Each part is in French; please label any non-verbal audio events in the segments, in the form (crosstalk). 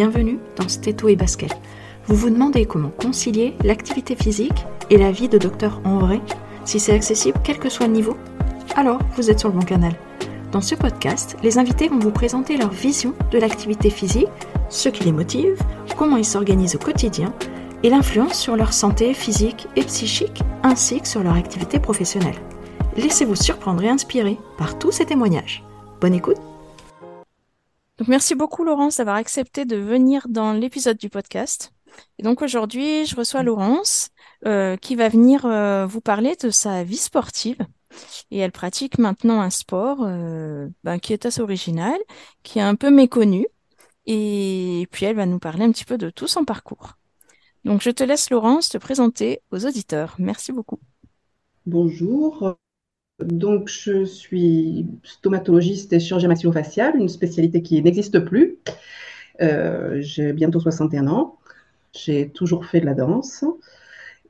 Bienvenue dans Stéto et Basket. Vous vous demandez comment concilier l'activité physique et la vie de docteur en vrai Si c'est accessible, quel que soit le niveau? Alors, vous êtes sur le bon canal. Dans ce podcast, les invités vont vous présenter leur vision de l'activité physique, ce qui les motive, comment ils s'organisent au quotidien et l'influence sur leur santé physique et psychique ainsi que sur leur activité professionnelle. Laissez-vous surprendre et inspirer par tous ces témoignages. Bonne écoute donc, merci beaucoup, Laurence, d'avoir accepté de venir dans l'épisode du podcast. Et donc, aujourd'hui, je reçois Laurence, euh, qui va venir euh, vous parler de sa vie sportive. Et elle pratique maintenant un sport euh, ben, qui est assez original, qui est un peu méconnu. Et puis, elle va nous parler un petit peu de tout son parcours. Donc, je te laisse, Laurence, te présenter aux auditeurs. Merci beaucoup. Bonjour, donc, je suis stomatologiste et chirurgien maxillofacial, une spécialité qui n'existe plus. Euh, j'ai bientôt 61 ans. J'ai toujours fait de la danse.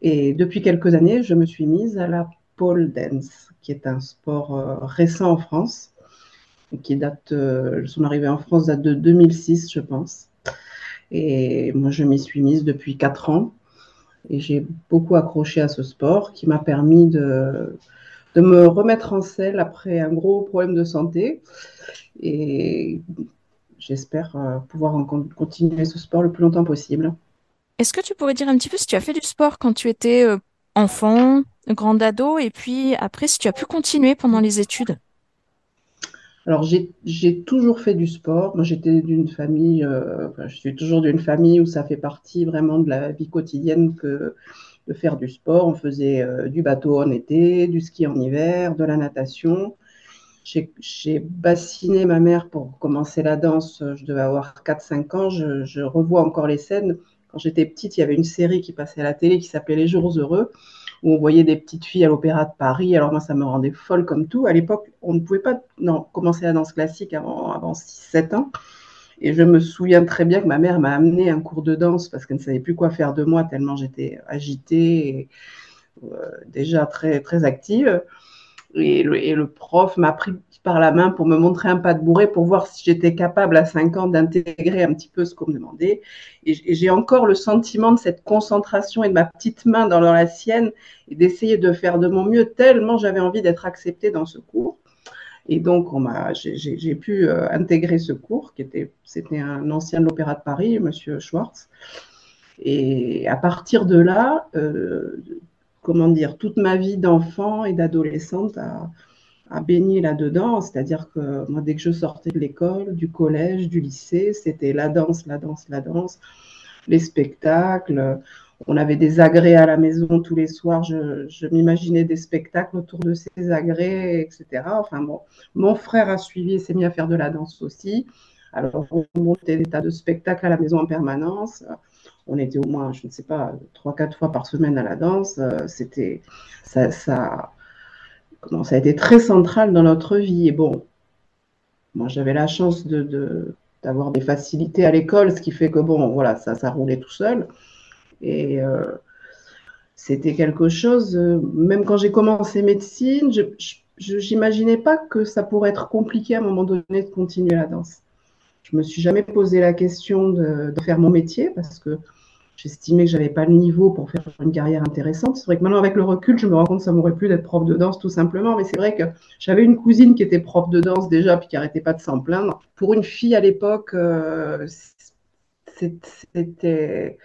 Et depuis quelques années, je me suis mise à la pole dance, qui est un sport euh, récent en France, qui date, euh, son arrivée en France date de 2006, je pense. Et moi, je m'y suis mise depuis 4 ans. Et j'ai beaucoup accroché à ce sport qui m'a permis de de me remettre en selle après un gros problème de santé. Et j'espère euh, pouvoir continuer ce sport le plus longtemps possible. Est-ce que tu pourrais dire un petit peu si tu as fait du sport quand tu étais euh, enfant, grand ado, et puis après si tu as pu continuer pendant les études? Alors, j'ai toujours fait du sport. Moi, j'étais d'une famille, euh, je suis toujours d'une famille où ça fait partie vraiment de la vie quotidienne que de faire du sport. On faisait euh, du bateau en été, du ski en hiver, de la natation. J'ai bassiné ma mère pour commencer la danse. Je devais avoir 4-5 ans. Je, revois encore les scènes. Quand j'étais petite, il y avait une série qui passait à la télé qui s'appelait Les Jours Heureux, où on voyait des petites filles à l'Opéra de Paris. Alors moi, ça me rendait folle comme tout. À l'époque, on ne pouvait pas non, commencer la danse classique avant, avant 6-7 ans. Et je me souviens très bien que ma mère m'a amené un cours de danse parce qu'elle ne savait plus quoi faire de moi tellement j'étais agitée et euh, déjà très, très active. Et le, prof m'a pris par la main pour me montrer un pas de bourré pour voir si j'étais capable à 5 ans d'intégrer un petit peu ce qu'on me demandait. Et, j'ai encore le sentiment de cette concentration et de ma petite main dans la sienne et d'essayer de faire de mon mieux tellement j'avais envie d'être acceptée dans ce cours. Et donc, j'ai pu euh, intégrer ce cours, qui était, c'était un ancien de l'Opéra de Paris, Monsieur Schwartz. Et à partir de là, euh, comment dire, toute ma vie d'enfant et d'adolescente a, a, baigné là-dedans. C'est-à-dire que moi, dès que je sortais de l'école, du collège, du lycée, c'était la danse, la danse, la danse, les spectacles on avait des agrès à la maison tous les soirs. Je, m'imaginais des spectacles autour de ces agrès, etc. Enfin bon, mon frère a suivi et s'est mis à faire de la danse aussi. Alors, on montait des tas de spectacles à la maison en permanence. On était au moins, je ne sais pas, trois, quatre fois par semaine à la danse. C'était, ça, ça, comment, ça a été très central dans notre vie. Et bon, moi, j'avais la chance de, d'avoir des facilités à l'école, ce qui fait que bon, voilà, ça, ça roulait tout seul. Et euh, c'était quelque chose, euh, même quand j'ai commencé médecine, je n'imaginais pas que ça pourrait être compliqué à un moment donné de continuer la danse. Je me suis jamais posé la question de, faire mon métier parce que j'estimais que j'avais pas le niveau pour faire une carrière intéressante. C'est vrai que maintenant, avec le recul, je me rends compte que ça m'aurait plu d'être prof de danse tout simplement. Mais c'est vrai que j'avais une cousine qui était prof de danse déjà, puis qui arrêtait pas de s'en plaindre. Pour une fille à l'époque, euh, c'était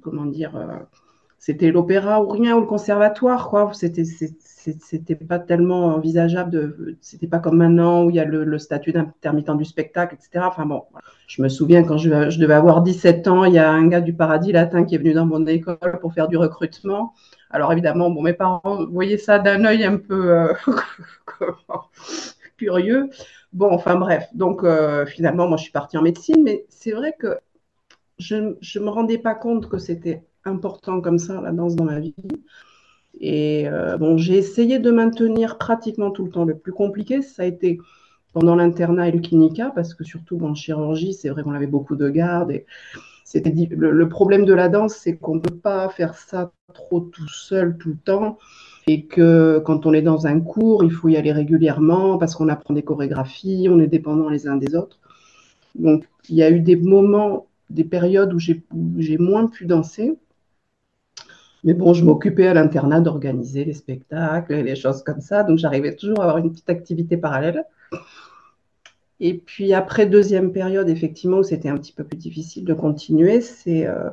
comment dire, euh, c'était l'opéra ou rien, ou le conservatoire, quoi. C'était, c'était pas tellement envisageable c'était pas comme maintenant où il y a le, statut d'intermittent du spectacle, etc. Enfin bon, je me souviens quand je, devais avoir 17 ans, il y a un gars du Paradis Latin qui est venu dans mon école pour faire du recrutement. Alors évidemment, bon, mes parents voyaient ça d'un œil un peu euh, (laughs) curieux. Bon, enfin bref, donc euh, finalement, moi je suis partie en médecine, mais c'est vrai que je ne me rendais pas compte que c'était important comme ça, la danse dans ma vie. Et euh, bon, j'ai essayé de maintenir pratiquement tout le temps. Le plus compliqué, ça a été pendant l'internat et le clinica, parce que surtout en chirurgie, c'est vrai qu'on avait beaucoup de garde. Et c'était le, le, problème de la danse, c'est qu'on ne peut pas faire ça trop tout seul tout le temps. Et que quand on est dans un cours, il faut y aller régulièrement parce qu'on apprend des chorégraphies, on est dépendant les uns des autres. Donc, il y a eu des moments des périodes où j'ai moins pu danser. Mais bon, je m'occupais à l'internat d'organiser les spectacles, les choses comme ça. Donc, j'arrivais toujours à avoir une petite activité parallèle. Et puis, après, deuxième période, effectivement, où c'était un petit peu plus difficile de continuer, c'est euh,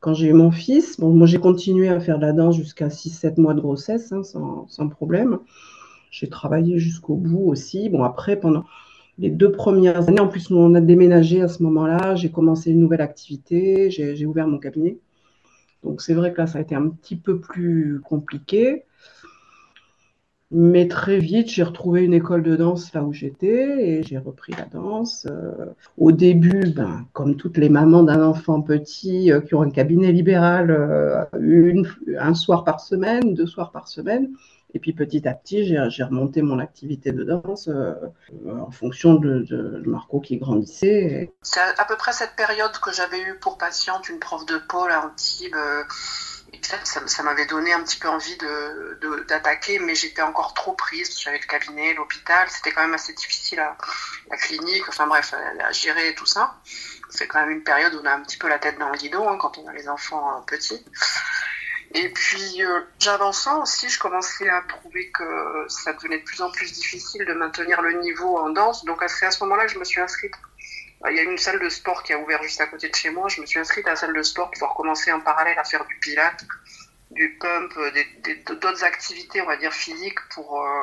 quand j'ai eu mon fils. Bon, moi, j'ai continué à faire de la danse jusqu'à 6-7 mois de grossesse, hein, sans, problème. J'ai travaillé jusqu'au bout aussi. Bon, après, pendant les deux premières années, en plus, on a déménagé à ce moment-là. J'ai commencé une nouvelle activité. J'ai ouvert mon cabinet. Donc c'est vrai que là, ça a été un petit peu plus compliqué. Mais très vite, j'ai retrouvé une école de danse là où j'étais et j'ai repris la danse. Euh, au début, ben, comme toutes les mamans d'un enfant petit euh, qui ont un cabinet libéral euh, un soir par semaine, deux soirs par semaine, et puis petit à petit, j'ai remonté mon activité de danse euh, en fonction de, Marco qui grandissait. C'est à, peu près cette période que j'avais eu pour patiente une prof de pôle à Antibes. Euh, ça m'avait donné un petit peu envie d'attaquer, mais j'étais encore trop prise. J'avais le cabinet, l'hôpital, c'était quand même assez difficile à la clinique, enfin bref, à, gérer tout ça. C'est quand même une période où on a un petit peu la tête dans le guidon hein, quand on a les enfants euh, petits. Et puis, euh, j'avançant aussi, je commençais à trouver que ça devenait de plus en plus difficile de maintenir le niveau en danse. Donc, c'est à ce moment-là que je me suis inscrite. Euh, il y a une salle de sport qui a ouvert juste à côté de chez moi. Je me suis inscrite à la salle de sport pour commencer en parallèle à faire du pilate, du pump, d'autres activités, on va dire, physiques pour, euh,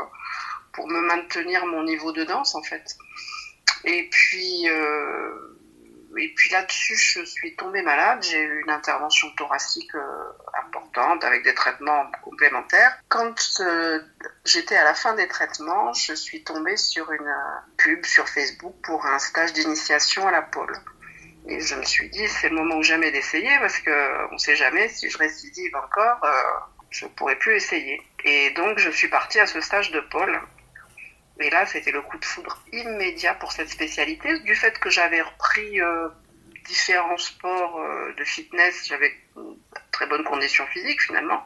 pour me maintenir mon niveau de danse, en fait. Et puis, et puis là-dessus, je suis tombée malade. J'ai eu une intervention thoracique euh, importante avec des traitements complémentaires. Quand euh, j'étais à la fin des traitements, je suis tombée sur une euh, pub sur Facebook pour un stage d'initiation à la pôle. Et je me suis dit, c'est le moment ou jamais d'essayer parce que on sait jamais si je récidive encore, je pourrais plus essayer. Et donc, je suis partie à ce stage de pôle et là, c'était le coup de foudre immédiat pour cette spécialité. Du fait que j'avais repris euh, différents sports euh, de fitness, j'avais très bonne condition physique finalement.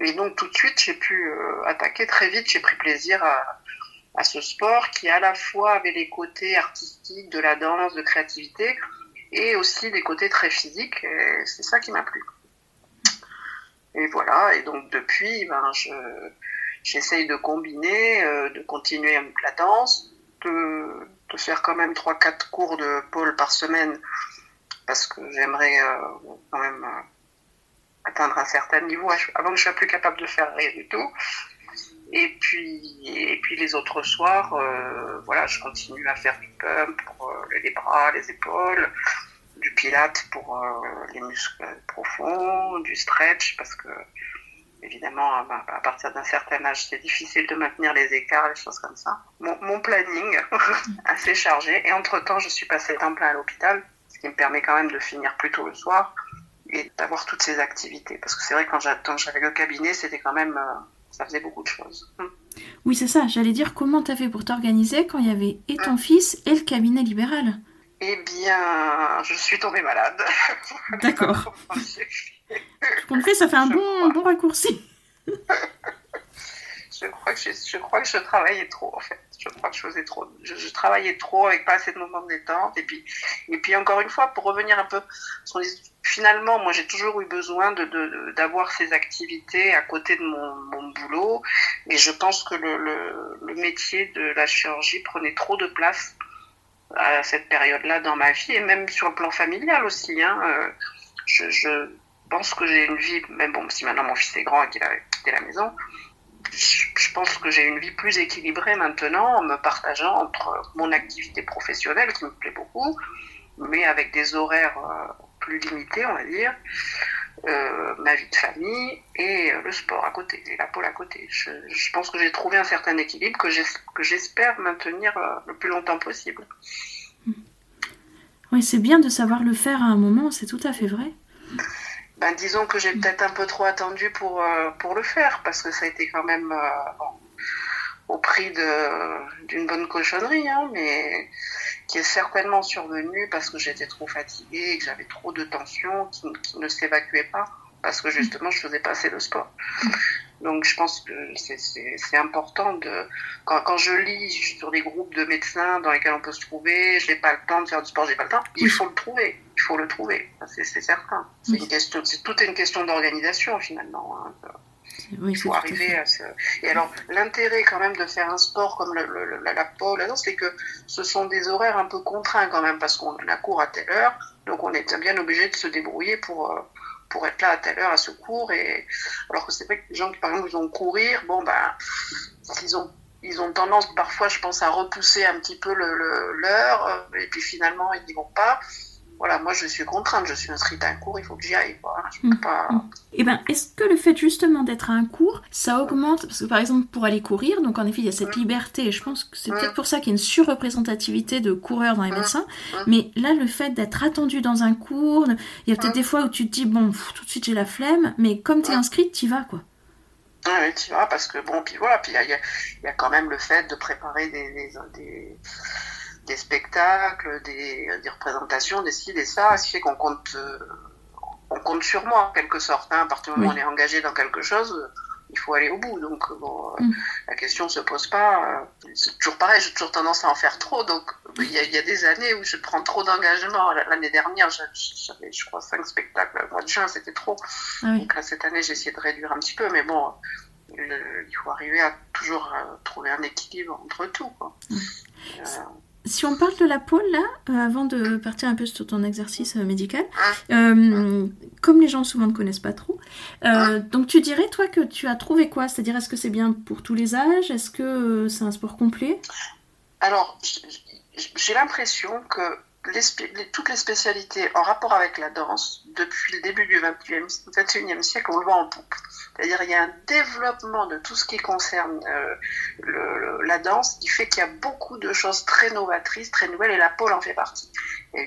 Et donc tout de suite, j'ai pu euh, attaquer très vite. J'ai pris plaisir à, ce sport qui à la fois avait les côtés artistiques, de la danse, de créativité, et aussi des côtés très physiques. C'est ça qui m'a plu. Et voilà. Et donc depuis, ben je j'essaye de combiner, euh, de continuer la danse, de, faire quand même 3-4 cours de pôle par semaine, parce que j'aimerais euh, quand même euh, atteindre un certain niveau avant que je sois plus capable de faire rien du tout. Et puis, et puis les autres soirs, voilà, je continue à faire du pump pour les bras, les épaules, du pilate pour les muscles profonds, du stretch parce que évidemment, à partir d'un certain âge, c'est difficile de maintenir les écarts, les choses comme ça. Mon, planning (laughs) assez chargé. Et entre-temps, je suis passée temps plein à l'hôpital, ce qui me permet quand même de finir plus tôt le soir et d'avoir toutes ces activités. Parce que c'est vrai quand j'avais le cabinet, c'était quand même... Euh, ça faisait beaucoup de choses. Hmm. Oui, c'est ça. J'allais dire comment tu as fait pour t'organiser quand il y avait et ton fils et le cabinet libéral? Eh bien, je suis tombée malade. (laughs) D'accord. Compte fait, ça fait un bon, bon raccourci. (laughs) je crois que je, je, crois que je travaillais trop en fait. Je crois que je faisais trop. Je, travaillais trop avec pas assez de moments de détente. Et puis, et puis encore une fois, pour revenir un peu, finalement, moi j'ai toujours eu besoin de, d'avoir ces activités à côté de mon, mon boulot. Et je pense que le, le, le, métier de la chirurgie prenait trop de place à cette période-là dans ma vie et même sur le plan familial aussi. Hein. Euh, je, pense que j'ai une vie, même bon, si maintenant mon fils est grand et qu'il a quitté la maison, je pense que j'ai une vie plus équilibrée maintenant en me partageant entre mon activité professionnelle qui me plaît beaucoup, mais avec des horaires euh, plus limités, on va dire, euh, ma vie de famille et le sport à côté, et la pôle à côté. Je, pense que j'ai trouvé un certain équilibre que j'espère maintenir euh, le plus longtemps possible. Oui, c'est bien de savoir le faire à un moment, c'est tout à fait vrai ben, disons que j'ai peut-être un peu trop attendu pour, euh, pour le faire, parce que ça a été quand même euh, au prix d'une bonne cochonnerie, hein, mais qui est certainement survenue parce que j'étais trop fatiguée et que j'avais trop de tension qui, qui ne s'évacuait pas, parce que justement je faisais pas assez de sport. Donc je pense que c'est important de quand, quand, je lis sur des groupes de médecins dans lesquels on peut se trouver, je n'ai pas le temps de faire du sport, j'ai pas le temps. Il faut le trouver, il faut le trouver, c'est certain. C'est une question, c'est tout est une question d'organisation finalement. Hein. Il faut arriver à ce. Et alors, l'intérêt quand même de faire un sport comme le, la, la pole, c'est que ce sont des horaires un peu contraints quand même, parce qu'on a cours à telle heure, donc on est bien obligé de se débrouiller pour, euh, pour être là à telle heure à ce cours. Et... Alors que c'est vrai que les gens qui, par exemple, vont courir, bon, ben, ils ont ils ont tendance parfois, je pense, à repousser un petit peu l'heure, le, euh, et puis finalement, ils n'y vont pas. Voilà, moi, je suis contrainte, je suis inscrite à un cours, il faut que j'y aille. Mm. pas... Et eh ben, est-ce que le fait justement d'être à un cours, ça augmente? Parce que par exemple, pour aller courir, donc en effet, il y a cette mm. liberté, et je pense que c'est peut-être mm. pour ça qu'il y a une surreprésentativité de coureurs dans les médecins. Mais là, le fait d'être attendu dans un cours, il y a peut-être des fois où tu te dis, bon, tout de suite j'ai la flemme, mais comme tu es inscrite, tu y vas, quoi. Oui, tu vois, parce que bon, puis voilà, puis il y, a, quand même le fait de préparer des, des, spectacles, des, représentations, des ci, des ça, ce qui fait qu'on compte, euh, on compte sur moi en quelque sorte. Hein. à partir du moment où on est engagé dans quelque chose, il faut aller au bout. Donc, bon, euh, mm. la question ne se pose pas. Euh, c'est toujours pareil, j'ai toujours tendance à en faire trop. Donc, il y, a, des années où je prends trop d'engagement. L'année dernière, j'avais, je crois, cinq spectacles. Le mois de juin, c'était trop. Ah donc, cette année, j'ai essayé de réduire un petit peu. Mais bon, il faut arriver à toujours euh, trouver un équilibre entre tout. Quoi. Mm. Si on parle de la pôle, là, euh, avant de partir un peu sur ton exercice euh, médical, euh, comme les gens souvent ne connaissent pas trop, donc tu dirais, toi, que tu as trouvé quoi? C'est-à-dire, est-ce que c'est bien pour tous les âges? Est-ce que c'est un sport complet? Alors, j'ai l'impression que toutes les spécialités en rapport avec la danse, depuis le début du 21e siècle, on le voit en poupe. C'est-à-dire il y a un développement de tout ce qui concerne euh, la danse qui fait qu'il y a beaucoup de choses très novatrices, très nouvelles, et la pole en fait partie. Il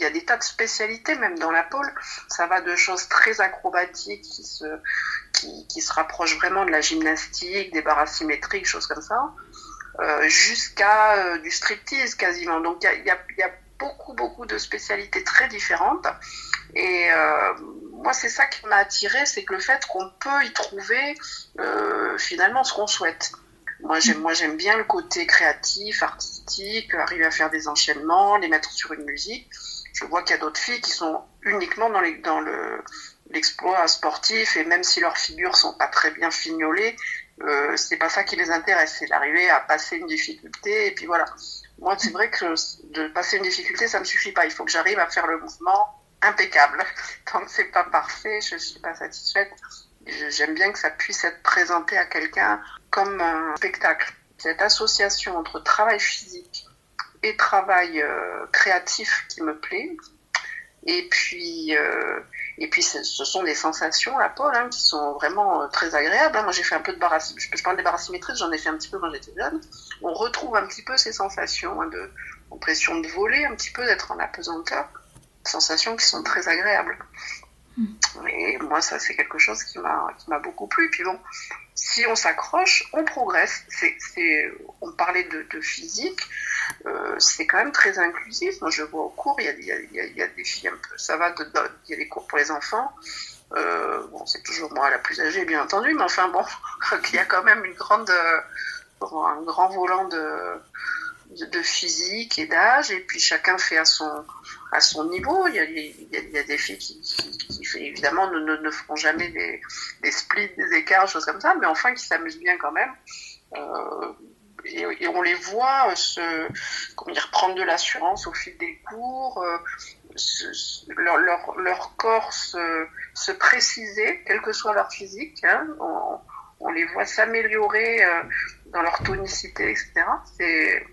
y, a des tas de, il spécialités même dans la pole. Ça va de choses très acrobatiques qui se, qui, se rapprochent vraiment de la gymnastique, des barres asymétriques, choses comme ça, euh, jusqu'à euh, du striptease quasiment. Donc il y a, y a beaucoup, beaucoup de spécialités très différentes. Et euh, moi, c'est ça qui m'a attiré, c'est que le fait qu'on peut y trouver euh, finalement ce qu'on souhaite. Moi, j'aime, moi, j'aime bien le côté créatif, artistique, arriver à faire des enchaînements, les mettre sur une musique. Je vois qu'il y a d'autres filles qui sont uniquement dans, les, dans le, l'exploit sportif et même si leurs figures sont pas très bien fignolées, euh, c'est pas ça qui les intéresse, c'est d'arriver à passer une difficulté et puis voilà. Moi, c'est vrai que de passer une difficulté, ça me suffit pas. Il faut que j'arrive à faire le mouvement impeccable. (laughs) Tant que c'est pas parfait, je suis pas satisfaite. J'aime bien que ça puisse être présenté à quelqu'un comme un spectacle. Cette association entre travail physique et travail euh, créatif qui me plaît. Et puis, euh, et puis ce sont des sensations, la pole, hein, qui sont vraiment euh, très agréables. Hein. Moi, j'ai fait un peu de barasymétrie. Je parle des barasymétries, j'en ai fait un petit peu quand j'étais jeune. On retrouve un petit peu ces sensations hein, de pression de voler, un petit peu d'être en apesanteur sensations qui sont très agréables. Hmm. Et moi, ça, c'est quelque chose qui m'a beaucoup plu. Puis bon, si on s'accroche, on progresse. C'est on parlait de, physique, euh, c'est quand même très inclusif. Moi, je vois au cours, il y a, il y a, il y a des filles un peu, ça va, de, il y a des cours pour les enfants. Euh, bon, c'est toujours moi la plus âgée, bien entendu, mais enfin bon, (laughs) il y a quand même une grande, un grand volant de, de, physique et d'âge, et puis chacun fait à son, à son niveau. Il y a, des filles qui, évidemment, ne, ne, feront jamais des, des, splits, des écarts, choses comme ça, mais enfin qui s'amusent bien quand même. Euh, et, on les voit se, comment dire, prendre de l'assurance au fil des cours, euh, leur, leur, leur, corps se, se, préciser, quel que soit leur physique. Hein, on, les voit s'améliorer euh, dans leur tonicité, etc. C'est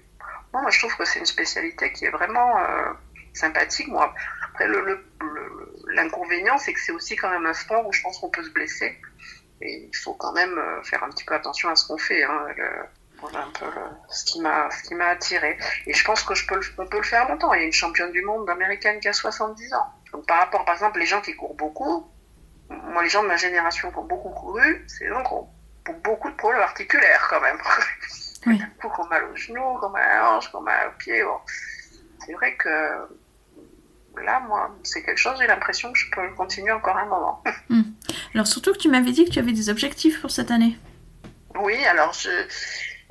moi, je trouve que c'est une spécialité qui est vraiment euh, sympathique. Moi, après, l'inconvénient, c'est que c'est aussi quand même un sport où je pense qu'on peut se blesser. Et il faut quand même euh, faire un petit peu attention à ce qu'on fait. Hein, voilà un peu ce qui m'a ce qui m'a attiré. Et je pense que peut le faire longtemps. Il y a une championne du monde américaine qui a 70 ans. Donc par rapport, par exemple, les gens qui courent beaucoup, moi, les gens de ma génération qui ont beaucoup couru, c'est ont beaucoup de problèmes articulaires quand même. (laughs) Oui. coup, qu'on mal au genou, qu'on mal à la hanche, qu'on mal au pied. C'est vrai que là, moi, c'est quelque chose, j'ai l'impression que je peux continuer encore un moment. (laughs) Hmm. Alors, surtout que tu m'avais dit que tu avais des objectifs pour cette année. Oui, alors je,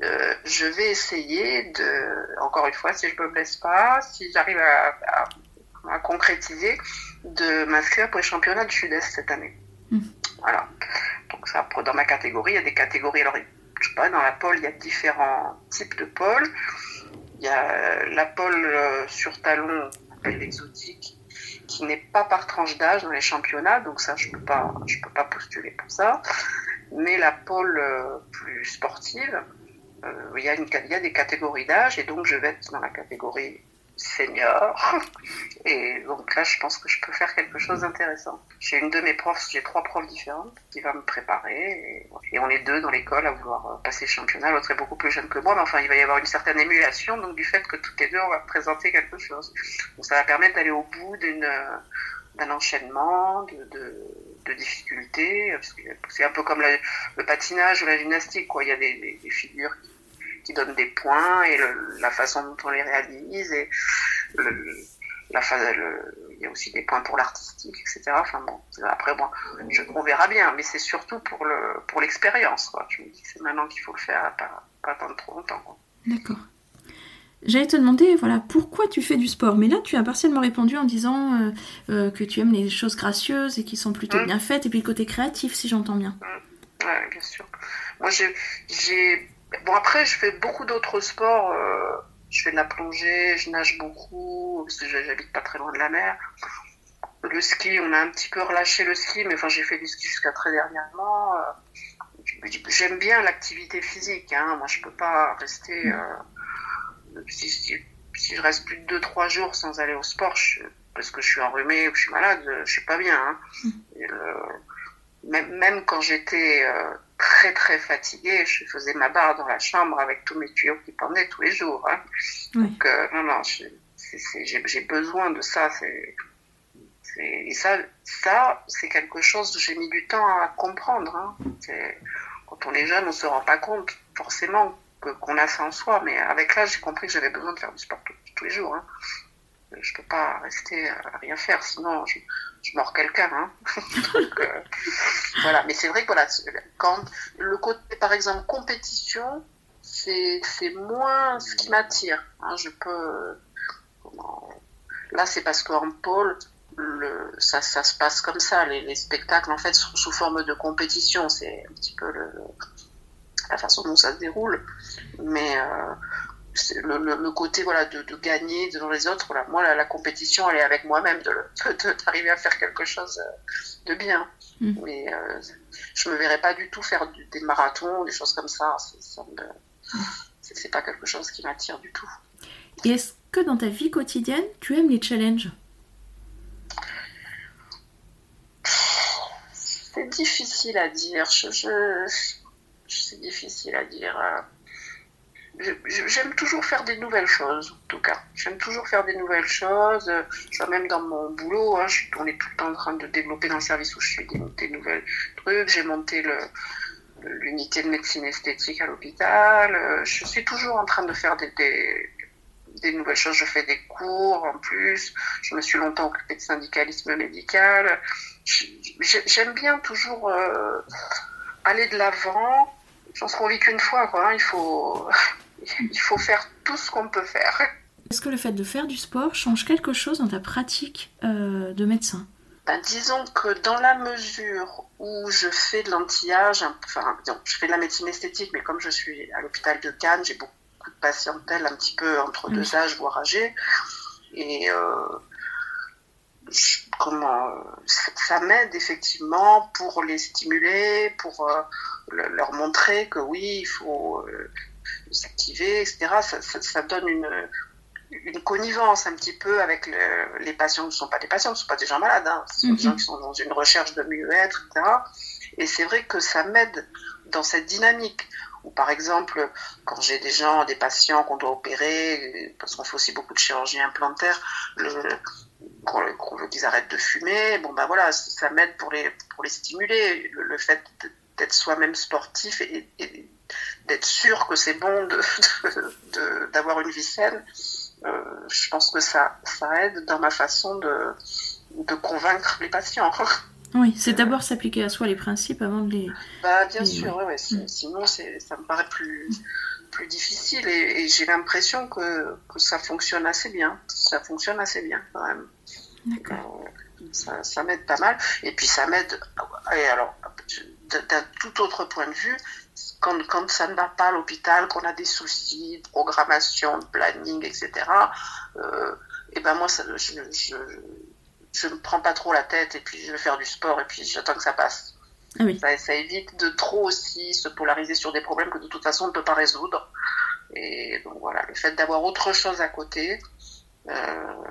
euh, je vais essayer de, encore une fois, si je ne me blesse pas, si j'arrive à, à concrétiser de m'inscrire pour les championnats du Sud-Est cette année. Mm. Voilà. Donc ça, dans ma catégorie, il y a des catégories. Alors, je sais pas, dans la pole, il y a différents types de pole. Il y a la pole euh, sur talon, l'exotique, qui n'est pas par tranche d'âge dans les championnats, donc ça, je peux peux pas postuler pour ça. Mais la pole euh, plus sportive, euh, il y a des catégories d'âge, et donc je vais être dans la catégorie senior. (laughs) Et donc là, je pense que je peux faire quelque chose d'intéressant. J'ai une de mes profs, j'ai trois profs différentes qui va me préparer. Et, on est deux dans l'école à vouloir euh, passer championnat. L'autre est beaucoup plus jeune que moi, mais enfin, il va y avoir une certaine émulation, donc du fait que toutes les deux, on va présenter quelque chose. Donc ça va permettre d'aller au bout euh, d'un enchaînement, de, de, difficultés. C'est un peu comme le patinage ou la gymnastique, quoi. Il y a des, des- des figures qui, qui donnent des points et le- la façon dont on les réalise et le- la le- il y a aussi des points pour l'artistique, etc. Enfin bon, après bon, je, on verra bien, mais c'est surtout pour le pour l'expérience, quoi. Je me dis que c'est maintenant qu'il faut le faire, pas pas attendre trop longtemps. quoi. D'accord. J'allais te demander, voilà, pourquoi tu fais du sport? Mais là, tu as partiellement répondu en disant euh, euh, que tu aimes les choses gracieuses et qui sont plutôt Mm. bien faites, et puis le côté créatif, si j'entends bien. Ouais, bien sûr. Moi, j'ai, j'ai, bon après, je fais beaucoup d'autres sports. euh, je fais de la plongée, je nage beaucoup parce que j'habite pas très loin de la mer. Le ski, on a un petit peu relâché le ski, mais enfin, j'ai fait du ski jusqu'à très dernièrement. euh, J'aime bien l'activité physique. Hein. Moi, je peux pas rester. euh, si, si, si je reste plus de 2-3 jours sans aller au sport, je- parce que je suis enrhumée ou je suis malade, je suis pas bien. Hein. Et le- même, même quand j'étais euh, très très fatiguée, je faisais ma barre dans la chambre avec tous mes tuyaux qui pendaient tous les jours. Hein. Oui. Donc, euh, non, non, j'ai besoin de ça. et ça, ça c'est quelque chose que j'ai mis du temps à comprendre. Hein. Quand on est jeune, on se rend pas compte forcément qu'on a ça en soi. Mais avec l'âge, j'ai compris que j'avais besoin de faire du sport tous, tous les jours. Hein. Je peux pas rester à rien faire, sinon je, je mords quelqu'un. Hein. (laughs) Euh, voilà. Mais c'est vrai que voilà, quand le côté, par exemple, compétition, c'est c'est moins ce qui m'attire. Hein. Je peux. Là, c'est parce qu'en pôle, le, ça, ça se passe comme ça. Les, les spectacles, en fait, sont sous forme de compétition. C'est un petit peu la façon dont ça se déroule. Mais euh, le, le, le côté voilà, de, de gagner devant les autres, voilà. moi, la, la compétition, elle est avec moi-même, d'arriver de, d'arriver à faire quelque chose euh, de bien. Mm. Mais euh, je me verrais pas du tout faire du- des marathons, des choses comme ça. C'est- pas quelque chose qui m'attire du tout. Et est-ce que dans ta vie quotidienne, tu aimes les challenges? C'est difficile à dire. Je, je- c'est difficile à dire. Euh. J'aime toujours faire des nouvelles choses, en tout cas. J'aime toujours faire des nouvelles choses. euh, Je vois même dans mon boulot, hein, on est tout le temps en train de développer dans le service où je suis des, nouvelles trucs. J'ai monté le l'unité de médecine esthétique à l'hôpital. euh, Je suis toujours en train de faire des, des, nouvelles choses. Je fais des cours en plus. Je me suis longtemps occupée de syndicalisme médical. J'ai- J'aime bien toujours euh, aller de l'avant. Je pense qu'on qu'une fois, quoi. hein. Il faut, il faut faire tout ce qu'on peut faire. Est-ce que le fait de faire du sport change quelque chose dans ta pratique euh, de médecin? Ben, disons que dans la mesure où je fais de l'anti-âge, enfin, disons, je fais de la médecine esthétique, mais comme je suis à l'hôpital de Cannes, j'ai beaucoup de patientèle un petit peu entre deux âges, voire âgés. Et euh, je- comment ça, ça m'aide effectivement pour les stimuler, pour euh, le- leur montrer que oui, il faut euh, s'activer, etc. Ça, ça, ça donne une, une connivence un petit peu avec le- les patients qui ne sont pas des patients, ce ne sont pas des gens malades, hein. ce sont des Mhm. gens qui sont dans une recherche de mieux-être, etc. Et c'est vrai que ça m'aide dans cette dynamique. Ou par exemple, quand j'ai des gens, des patients qu'on doit opérer, parce qu'on fait aussi beaucoup de chirurgie implantaire, le, qu'on veut qu'ils arrêtent de fumer, bon ben voilà, ça m'aide pour les, pour les stimuler. Le, le fait d'être soi-même sportif et, et d'être sûr que c'est bon de- (laughs) de- de- d'avoir une vie saine, euh, je pense que ça, ça aide dans ma façon de, de convaincre les patients. (laughs) Oui, c'est d'abord s'appliquer à soi les principes avant de les... Bah, bien sûr, ouais, ouais, Mm. sinon ça me paraît plus, plus difficile et, et j'ai l'impression que, que ça fonctionne assez bien. Ça fonctionne assez bien quand même. D'accord. ça, ça m'aide pas mal. Et puis ça m'aide. Et alors, d'un tout autre point de vue, quand, quand ça ne va pas à l'hôpital, qu'on a des soucis de programmation, de planning, etc., euh, et ben moi, ça, je, je, je ne prends pas trop la tête et puis je vais faire du sport et puis j'attends que ça passe. Ah oui. Ça, ça évite de trop aussi se polariser sur des problèmes que de toute façon on ne peut pas résoudre. Et donc voilà, le fait d'avoir autre chose à côté, euh,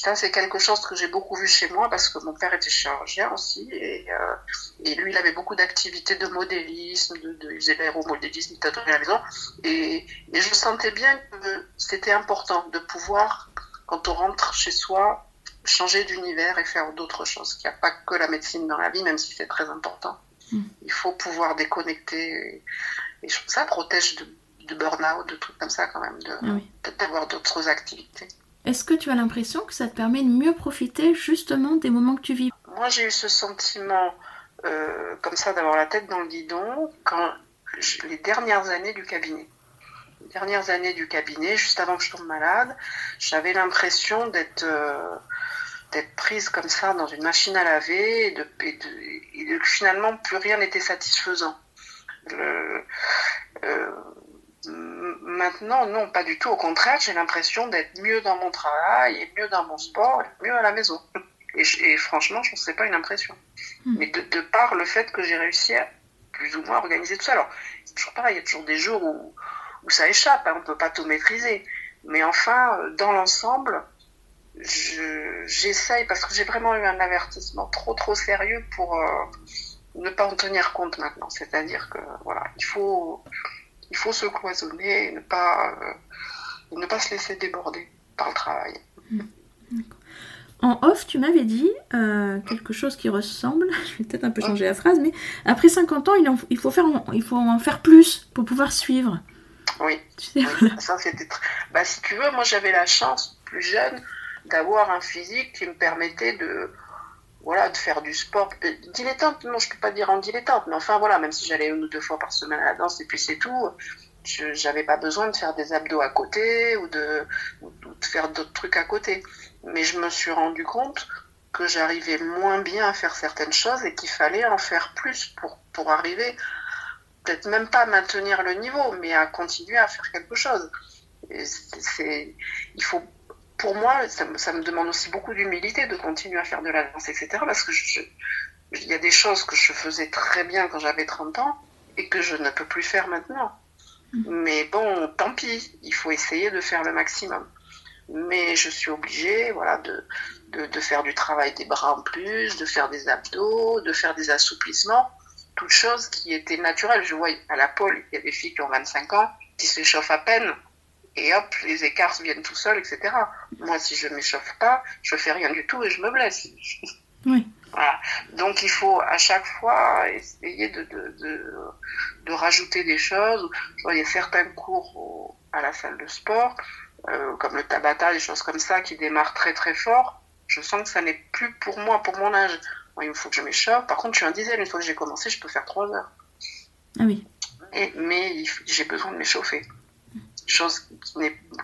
ça c'est quelque chose que j'ai beaucoup vu chez moi parce que mon père était chirurgien aussi et, euh, et lui il avait beaucoup d'activités de modélisme, de, de, il faisait l'aéromodélisme, il à la maison et, et je sentais bien que c'était important de pouvoir, quand on rentre chez soi, changer d'univers et faire d'autres choses. Il n'y a pas que la médecine dans la vie, même si c'est très important. Mm. Il faut pouvoir déconnecter. Et, et ça protège de, de burn-out, de trucs comme ça quand même, Ah oui. d'avoir d'autres activités. Est-ce que tu as l'impression que ça te permet de mieux profiter justement des moments que tu vis? Moi, j'ai eu ce sentiment euh, comme ça d'avoir la tête dans le guidon quand les dernières années du cabinet. Les dernières années du cabinet, juste avant que je tombe malade, j'avais l'impression d'être euh, prise comme ça dans une machine à laver et de, et de- et finalement plus rien n'était satisfaisant. Euh, maintenant, non, pas du tout. Au contraire, j'ai l'impression d'être mieux dans mon travail et mieux dans mon sport, et mieux à la maison. (laughs) Et, franchement, je ne sais pas une impression. Hmm. Mais de, de par le fait que j'ai réussi à plus ou moins organiser tout ça. Alors, c'est toujours pareil, il y a toujours des jours où, où ça échappe, hein, on ne peut pas tout maîtriser. Mais enfin, euh, dans l'ensemble, je- j'essaye, parce que j'ai vraiment eu un avertissement trop trop sérieux pour euh, ne pas en tenir compte maintenant. C'est-à-dire que voilà, il faut, il faut se cloisonner et ne pas, euh, ne pas se laisser déborder par le travail. En off, tu m'avais dit euh, quelque chose qui ressemble, (laughs) je vais peut-être un peu changer la phrase, mais après 50 ans, il, en- il, faut faire, en- il faut en faire plus pour pouvoir suivre. Oui. Tu sais, Oui, ça c'était tr- bah, si tu veux moi j'avais la chance plus jeune d'avoir un physique qui me permettait de voilà de faire du sport dilettante non je peux pas dire en dilettante mais enfin voilà même si j'allais une ou deux fois par semaine à la danse et puis c'est tout je j'avais pas besoin de faire des abdos à côté ou de faire d'autres trucs à côté mais je me suis rendu compte que j'arrivais moins bien à faire certaines choses et qu'il fallait en faire plus pour pour arriver peut-être même pas à maintenir le niveau, mais à continuer à faire quelque chose. Il faut, pour moi, ça, me- ça me demande aussi beaucoup d'humilité de continuer à faire de la danse, etc. Parce que il y a des choses que je faisais très bien quand j'avais 30 ans et que je ne peux plus faire maintenant. Mais bon, tant pis, il faut essayer de faire le maximum. Mais je suis obligée, voilà, de, de, de faire du travail des bras en plus, de faire des abdos, de faire des assouplissements toute chose qui était naturelle. Je vois à la pôle, il y a des filles qui ont 25 ans, qui s'échauffent à peine, et hop, les écarts viennent tout seuls, etc. Moi, si je m'échauffe pas, je fais rien du tout et je me blesse. Oui. Voilà. Donc, il faut à chaque fois essayer de, de, de, de rajouter des choses. Je vois, il y a certains cours au- à la salle de sport, euh, comme le tabata, des choses comme ça, qui démarrent très très fort. Je sens que ça n'est plus pour moi, pour mon âge. Moi, il me faut que je m'échauffe. Par contre, je suis un dizaine. Une fois que j'ai commencé, je peux faire trois heures. ah oui. Et, mais j'ai besoin de m'échauffer. Chose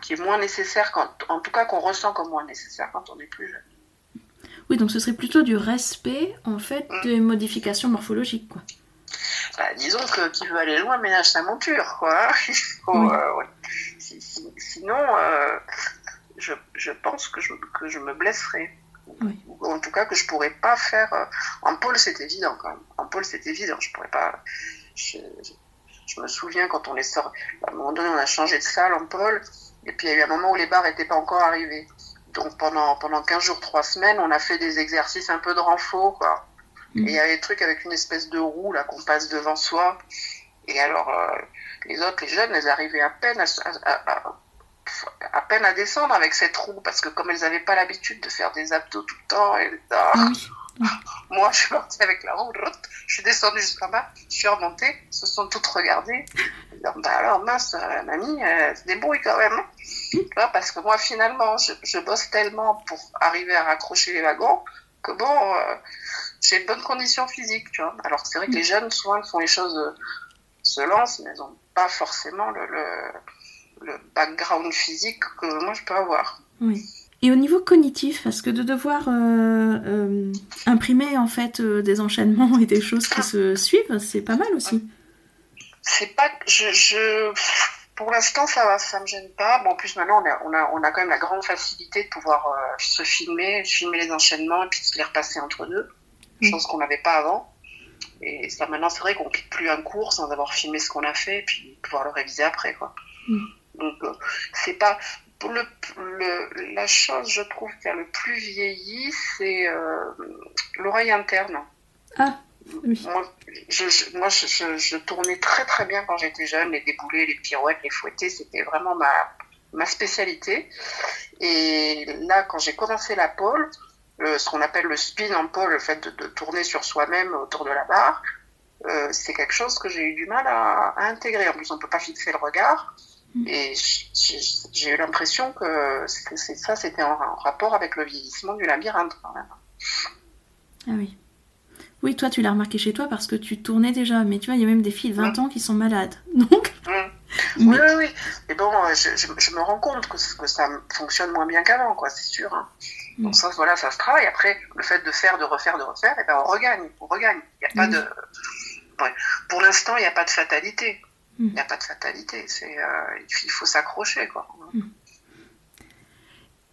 qui, est moins nécessaire, quand, en tout cas qu'on ressent comme moins nécessaire quand on est plus jeune. Oui, donc ce serait plutôt du respect, en fait, des modifications morphologiques, quoi. Bah, disons que qui veut aller loin ménage sa monture, quoi. (laughs) Oui. euh, ouais. Si- si- sinon, euh, je, je pense que je, que je me blesserais. Oui. Ou en tout cas que je pourrais pas faire. euh, En pôle, c'est évident quand même. En pôle, c'est évident. Je pourrais pas. Je, je- me souviens quand on est sorti. À un moment donné, on a changé de salle en pôle. Et puis il y a eu un moment où les barres n'étaient pas encore arrivés. Donc pendant, pendant 15 jours, 3 semaines, on a fait des exercices un peu de renfort, quoi. Et il y avait des trucs avec une espèce de roue là qu'on passe devant soi. Et alors, euh, les autres, les jeunes, elles arrivaient à peine à, à- à- à peine à descendre avec cette roue parce que comme elles n'avaient pas l'habitude de faire des abdos tout le temps, et, ah, oui. (laughs) moi je suis partie avec la roue, je suis descendue jusqu'en bas, je suis remontée, elles se sont toutes regardées. Bah alors mince, euh, mamie, elle se débrouille quand même. parce que moi finalement, je, je bosse tellement pour arriver à raccrocher les wagons que bon, euh, j'ai de bonnes conditions physiques, tu vois. Alors c'est vrai que les jeunes, souvent, ils font les choses, euh, se lancent, mais elles n'ont pas forcément le, le, le background physique que moi je peux avoir. Oui. Et au niveau cognitif, parce que de devoir euh, imprimer en fait des enchaînements et des choses qui se suivent, c'est pas mal aussi. C'est pas, je, je pour l'instant, ça va, ça me gêne pas. Bon, en plus, maintenant, on a, on a, on a quand même la grande facilité de pouvoir euh, se filmer, filmer les enchaînements et puis se les repasser entre deux. Mm. Chose qu'on n'avait pas avant. Et ça, maintenant, c'est vrai qu'on quitte plus un cours sans avoir filmé ce qu'on a fait et puis pouvoir le réviser après, quoi. Mm. Donc, euh, c'est pas. Le, le, la chose, je trouve, qui a le plus vieilli, c'est euh, l'oreille interne. Ah. Moi, je, moi je, je, tournais très très bien quand j'étais jeune, les déboulés, les pirouettes, les fouettés, c'était vraiment ma, ma spécialité. Et là, quand j'ai commencé la pole, ce qu'on appelle le spin en pole, le fait de, de tourner sur soi-même autour de la barre, euh, c'est quelque chose que j'ai eu du mal à, à, intégrer. En plus, on ne peut pas fixer le regard. Mm. Et j'ai eu l'impression que ça, c'était en, en, rapport avec le vieillissement du labyrinthe quand même. Ah oui. Oui, toi, tu l'as remarqué chez toi parce que tu tournais déjà. Mais tu vois, il y a même des filles de 20 ans qui sont malades. (laughs) Donc. Oui, oui, oui. Mais bon, euh, je, me rends compte que, ça fonctionne moins bien qu'avant, quoi, c'est sûr. Hein. Mm. Donc ça, voilà, ça se travaille. Après, le fait de faire, de refaire, de refaire, et eh ben, on regagne, on regagne. Il n'y a pas de... Pour l'instant, il n'y a pas de fatalité. Mm. Il n'y a pas de fatalité. C'est, euh, il faut s'accrocher, quoi. Mm.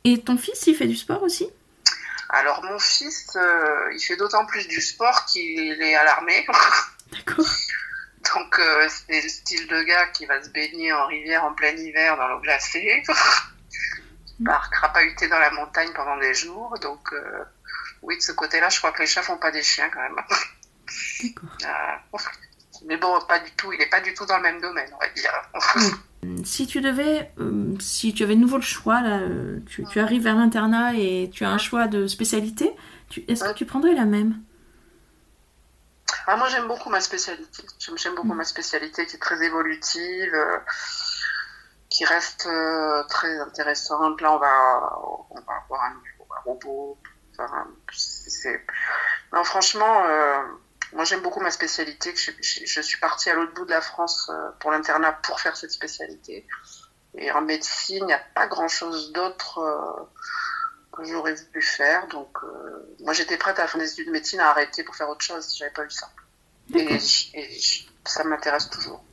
Et ton fils, il fait du sport aussi? Alors mon fils, euh, il fait d'autant plus du sport qu'il est à l'armée. (laughs) D'accord. Donc euh, c'est le style de gars qui va se baigner en rivière en plein hiver dans l'eau glacée, (laughs) part crapahuter dans la montagne pendant des jours. Donc oui, de ce côté-là, je crois que les chats font pas des chiens quand même. (laughs) D'accord. Mais bon, pas du tout. Il n'est pas du tout dans le même domaine, on va dire. (laughs) Si tu devais, euh, si tu avais de nouveau le choix, là, euh, tu, tu, arrives vers l'internat et tu as un choix de spécialité, est-ce que tu prendrais la même? Ah, Moi j'aime beaucoup ma spécialité. J'aime beaucoup ma spécialité qui est très évolutive, euh, qui reste euh, très intéressante. Là on va, on va avoir un, un robot. Enfin, non, franchement moi, j'aime beaucoup ma spécialité. Je, je, suis partie à l'autre bout de la France euh, pour l'internat pour faire cette spécialité. Et en médecine, il n'y a pas grand-chose d'autre euh, que j'aurais voulu faire. Donc, euh, moi, j'étais prête à faire des études de médecine à arrêter pour faire autre chose si j'avais pas eu ça. Et, et ça m'intéresse toujours.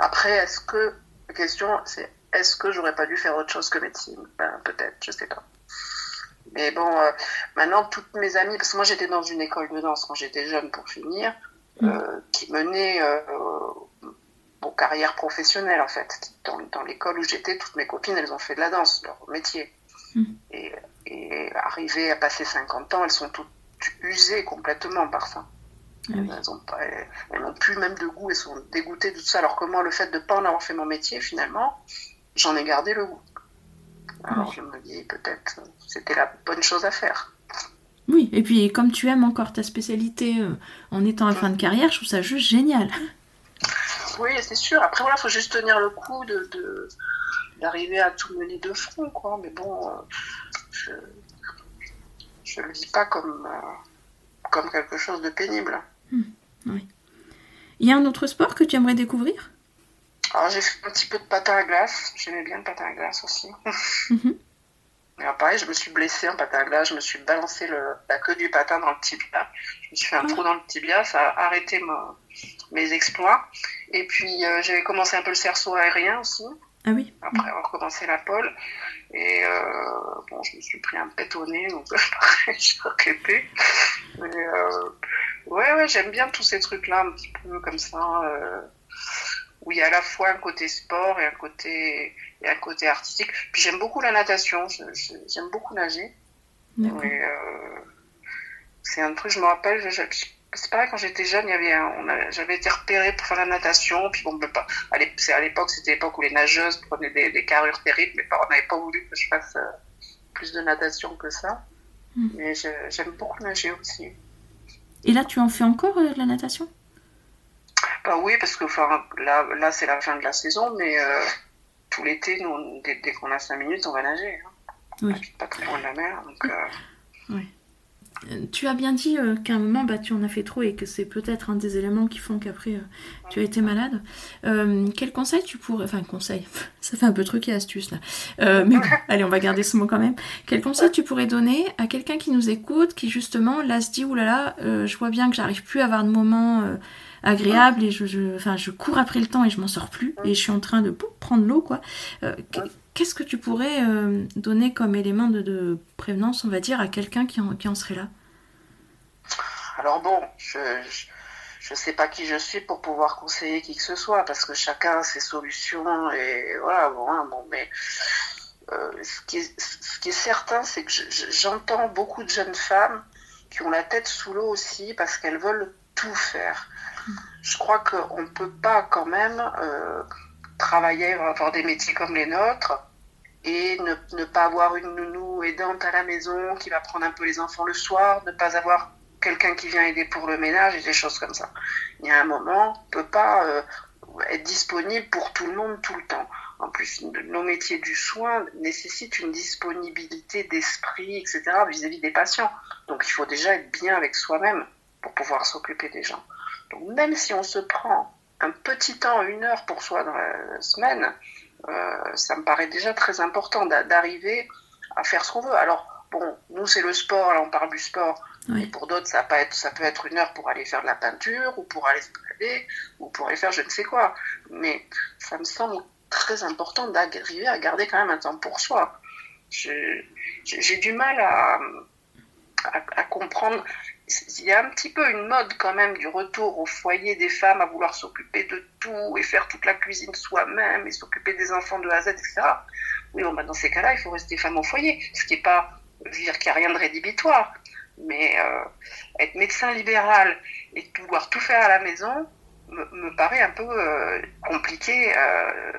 Après, est-ce que la question, c'est est-ce que j'aurais pas dû faire autre chose que médecine? Ben, Peut-être, je sais pas. Mais bon, euh, maintenant, toutes mes amies, parce que moi j'étais dans une école de danse quand j'étais jeune pour finir, mm. euh, qui menait euh, aux carrières professionnelles en fait. Dans, dans l'école où j'étais, toutes mes copines, elles ont fait de la danse, leur métier. Mm. Et, et arrivées à passer 50 ans, elles sont toutes usées complètement par ça. Ah elles n'ont plus même de goût, elles sont dégoûtées de tout ça. Alors que moi, le fait de ne pas en avoir fait mon métier, finalement, j'en ai gardé le goût. Alors je me dis peut-être c'était la bonne chose à faire. Oui, et puis comme tu aimes encore ta spécialité euh, en étant en fin de carrière, je trouve ça juste génial. Oui, c'est sûr. Après voilà, faut juste tenir le coup de, d'arriver à tout mener de front, quoi. Mais bon, euh, je ne le vis pas comme, euh, comme quelque chose de pénible. Hmm, oui. Il y a un autre sport que tu aimerais découvrir? Alors, j'ai fait un petit peu de patin à glace. J'aimais bien le patin à glace aussi. Mhm. (laughs) Alors, pareil, je me suis blessée en patin à glace. Je me suis balancé le, la queue du patin dans le tibia. Je me suis fait un trou dans le tibia. Ça a arrêté mes exploits. Et puis, euh, j'avais commencé un peu le cerceau aérien aussi. Ah oui. Après avoir commencé la pole. Et euh, bon, je me suis pris un nez, donc (laughs) j'ai regretté. Mais euh, ouais, ouais, j'aime bien tous ces trucs-là, un petit peu comme ça. Où il y a à la fois un côté sport et un côté, et un côté artistique. Puis j'aime beaucoup la natation, j'aime beaucoup nager. Euh, c'est un truc, je me rappelle, c'est pareil, quand j'étais jeune, il y avait j'avais été repérée pour faire la natation. Puis bon, ben, pas, à l'époque, c'était l'époque où les nageuses prenaient des, des carrures terribles. Mes parents n'avaient pas voulu que je fasse euh, plus de natation que ça. Hmm. Mais j'aime beaucoup nager aussi. Et là, tu en fais encore euh, de la natation? Bah oui, parce que enfin, là, là c'est la fin de la saison, mais euh, tout l'été, nous, dès, dès qu'on a 5 minutes, on va nager. Hein. Oui. pas très loin de la mer. Donc, euh... oui. tu as bien dit euh, qu'à un moment, bah, tu en as fait trop et que c'est peut-être un des éléments qui font qu'après, euh, tu as été malade. quel conseil tu pourrais... Enfin, conseil, (laughs) ça fait un peu truc et astuce là. mais bon, (laughs) allez, on va garder ce mot quand même. Quel conseil tu pourrais donner à quelqu'un qui nous écoute, qui justement, là, se dit, oulala, je vois bien que j'arrive plus à avoir de moments agréables et je, je, enfin, je cours après le temps et je m'en sors plus et je suis en train de prendre l'eau, quoi. Qu'est-ce que tu pourrais donner comme élément de, prévenance, on va dire, à quelqu'un qui qui en serait là? Alors bon, je ne sais pas qui je suis pour pouvoir conseiller qui que ce soit, parce que chacun a ses solutions, et voilà, bon, hein, bon mais euh, ce, qui est, certain, c'est que j'entends beaucoup de jeunes femmes qui ont la tête sous l'eau aussi, parce qu'elles veulent tout faire. Je crois qu'on ne peut pas quand même euh, travailler, avoir des métiers comme les nôtres, et ne, pas avoir une nounou aidante à la maison qui va prendre un peu les enfants le soir, ne pas avoir quelqu'un qui vient aider pour le ménage et des choses comme ça. Il y a un moment, on ne peut pas euh, être disponible pour tout le monde tout le temps. En plus, nos métiers du soin nécessitent une disponibilité d'esprit, etc., vis-à-vis des patients. Donc, il faut déjà être bien avec soi-même pour pouvoir s'occuper des gens. Donc, même si on se prend un petit temps, une heure pour soi dans la semaine, euh, ça me paraît déjà très important d'arriver à faire ce qu'on veut. Alors, bon, nous, c'est le sport, là, on parle du sport. Et pour d'autres, ça, peut être, ça peut être une heure pour aller faire de la peinture, ou pour aller se balader, ou pour aller faire je ne sais quoi. Mais ça me semble très important d'arriver à garder quand même un temps pour soi. J'ai du mal à, à, comprendre. Il y a un petit peu une mode quand même du retour au foyer des femmes à vouloir s'occuper de tout et faire toute la cuisine soi-même et s'occuper des enfants de A à Z, etc. Oui, bah dans ces cas-là, il faut rester femme au foyer, ce qui n'est pas dire qu'il n'y a rien de rédhibitoire. Mais euh, être médecin libéral et pouvoir tout faire à la maison me, paraît un peu euh, compliqué. Euh,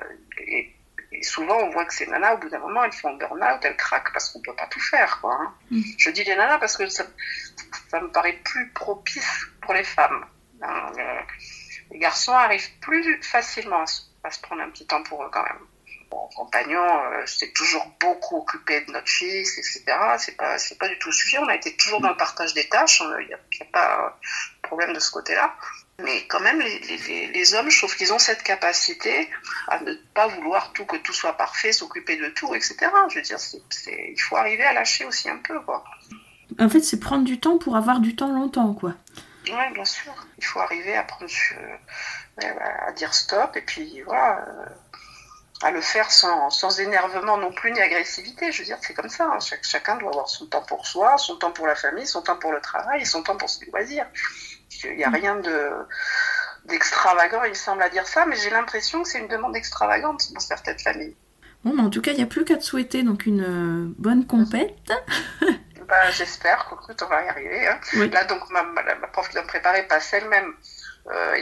et, souvent, on voit que ces nanas, au bout d'un moment, elles font burn-out, elles craquent parce qu'on ne peut pas tout faire. Quoi, hein. mm. Je dis les nanas parce que ça, ça, me paraît plus propice pour les femmes. Hein. Les garçons arrivent plus facilement à se prendre un petit temps pour eux quand même mon compagnon euh, s'est toujours beaucoup occupé de notre fils, etc. C'est pas, c'est pas du tout le sujet. On a été toujours dans le partage des tâches. Il n'y a, pas de problème de ce côté-là. Mais quand même, les, les, les, hommes, je trouve qu'ils ont cette capacité à ne pas vouloir tout, que tout soit parfait, s'occuper de tout, etc. Je veux dire, c'est, il faut arriver à lâcher aussi un peu, quoi. En fait, c'est prendre du temps pour avoir du temps longtemps, quoi. Oui, bien sûr. Il faut arriver à prendre, euh, à dire stop, et puis voilà. Euh, à le faire sans, sans, énervement non plus ni agressivité. Je veux dire, c'est comme ça. Hein. chacun doit avoir son temps pour soi, son temps pour la famille, son temps pour le travail et son temps pour ses loisirs. Il n'y a rien de d'extravagant, il semble à dire ça, mais j'ai l'impression que c'est une demande extravagante dans certaines familles. Bon, mais en tout cas, il n'y a plus qu'à te souhaiter donc une euh, bonne compète. (laughs) bah, J'espère qu'on va y arriver. Hein. Là, donc, ma, ma, prof qui doit me préparer passe elle-même euh,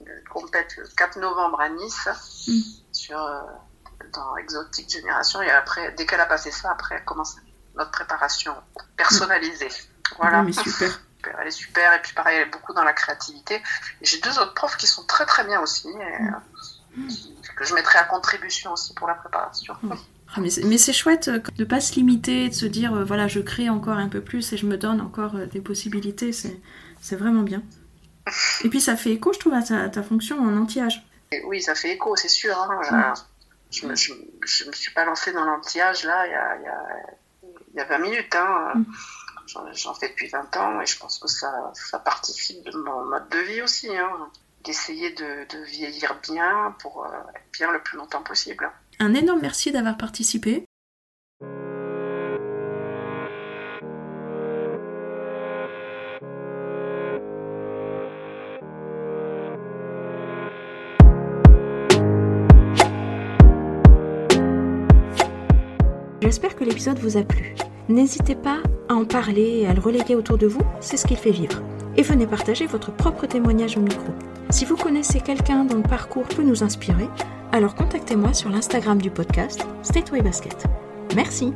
une compète le 4 novembre à Nice. Mm sur, euh, dans Exotique Génération. Et après, dès qu'elle a passé ça, après, elle commence notre préparation personnalisée. Voilà. mais super. (laughs) Elle est super. Et puis, pareil, elle est beaucoup dans la créativité. j'ai deux autres profs qui sont très, très bien aussi. Euh, que je mettrai à contribution aussi pour la préparation. Ah, mais c'est chouette euh, de ne pas se limiter, de se dire voilà, je crée encore un peu plus et je me donne encore des possibilités. C'est vraiment bien. (laughs) Et puis ça fait écho, je trouve, à ta, ta fonction en anti-âge. Oui, ça fait écho, c'est sûr. Hein. Je ne me, suis pas lancée dans l'anti-âge là il y a, il y a, 20 minutes. Hein. Mm. J'en fais depuis 20 ans et je pense que ça, ça participe de mon mode de vie aussi. Hein. D'essayer de, de, vieillir bien pour euh, être bien le plus longtemps possible. Un énorme merci d'avoir participé. J'espère que l'épisode vous a plu. N'hésitez pas à en parler et à le reléguer autour de vous, c'est ce qu'il fait vivre. Et venez partager votre propre témoignage au micro. Si vous connaissez quelqu'un dont le parcours peut nous inspirer, alors contactez-moi sur l'Instagram du podcast Stateway Basket. Merci.